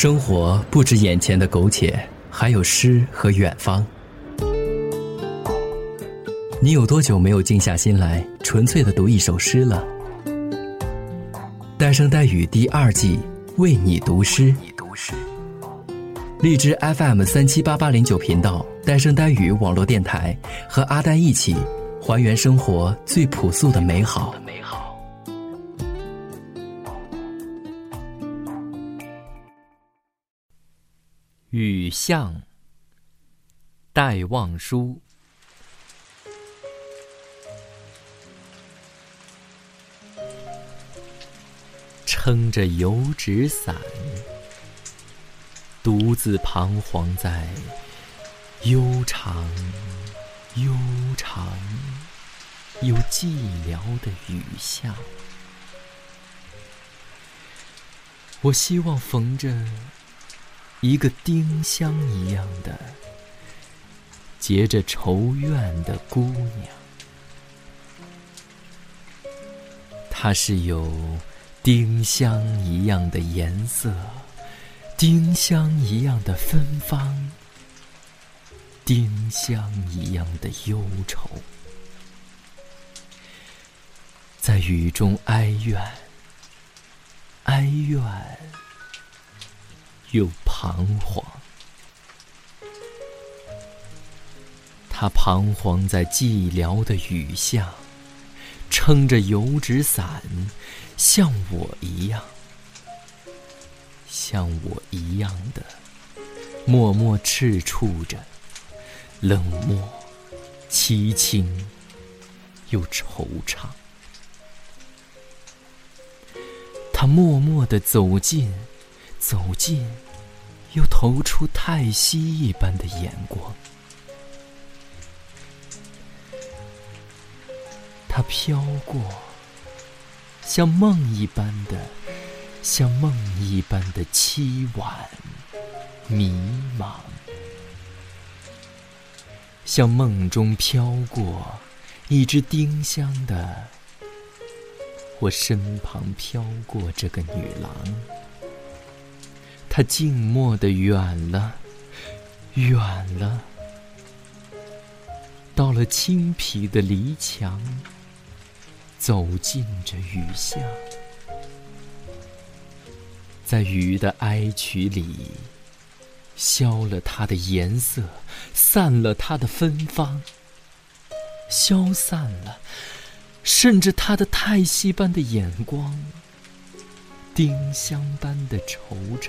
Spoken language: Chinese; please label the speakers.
Speaker 1: 生活不止眼前的苟且，还有诗和远方。你有多久没有静下心来，纯粹的读一首诗了？单声呆语第二季，为你读诗。荔枝 FM 三七八八零九频道，单声呆语网络电台，和阿呆一起还原生活最朴素的美好。雨巷，戴望舒。撑着油纸伞，独自彷徨在悠长、悠长又寂寥的雨巷。我希望逢着。一个丁香一样的结着愁怨的姑娘，她是有丁香一样的颜色，丁香一样的芬芳，丁香一样的忧愁，在雨中哀怨，哀怨。又彷徨，他彷徨在寂寥的雨巷，撑着油纸伞，像我一样，像我一样的默默赤触着，冷漠、凄清又惆怅。他默默地走近。走近，又投出叹息一般的眼光。它飘过，像梦一般的，像梦一般的凄婉、迷茫，像梦中飘过一只丁香的，我身旁飘过这个女郎。它静默的远了，远了，到了青皮的篱墙，走进这雨巷，在雨的哀曲里，消了它的颜色，散了它的芬芳，消散了，甚至它的叹息般的眼光，丁香般的惆怅。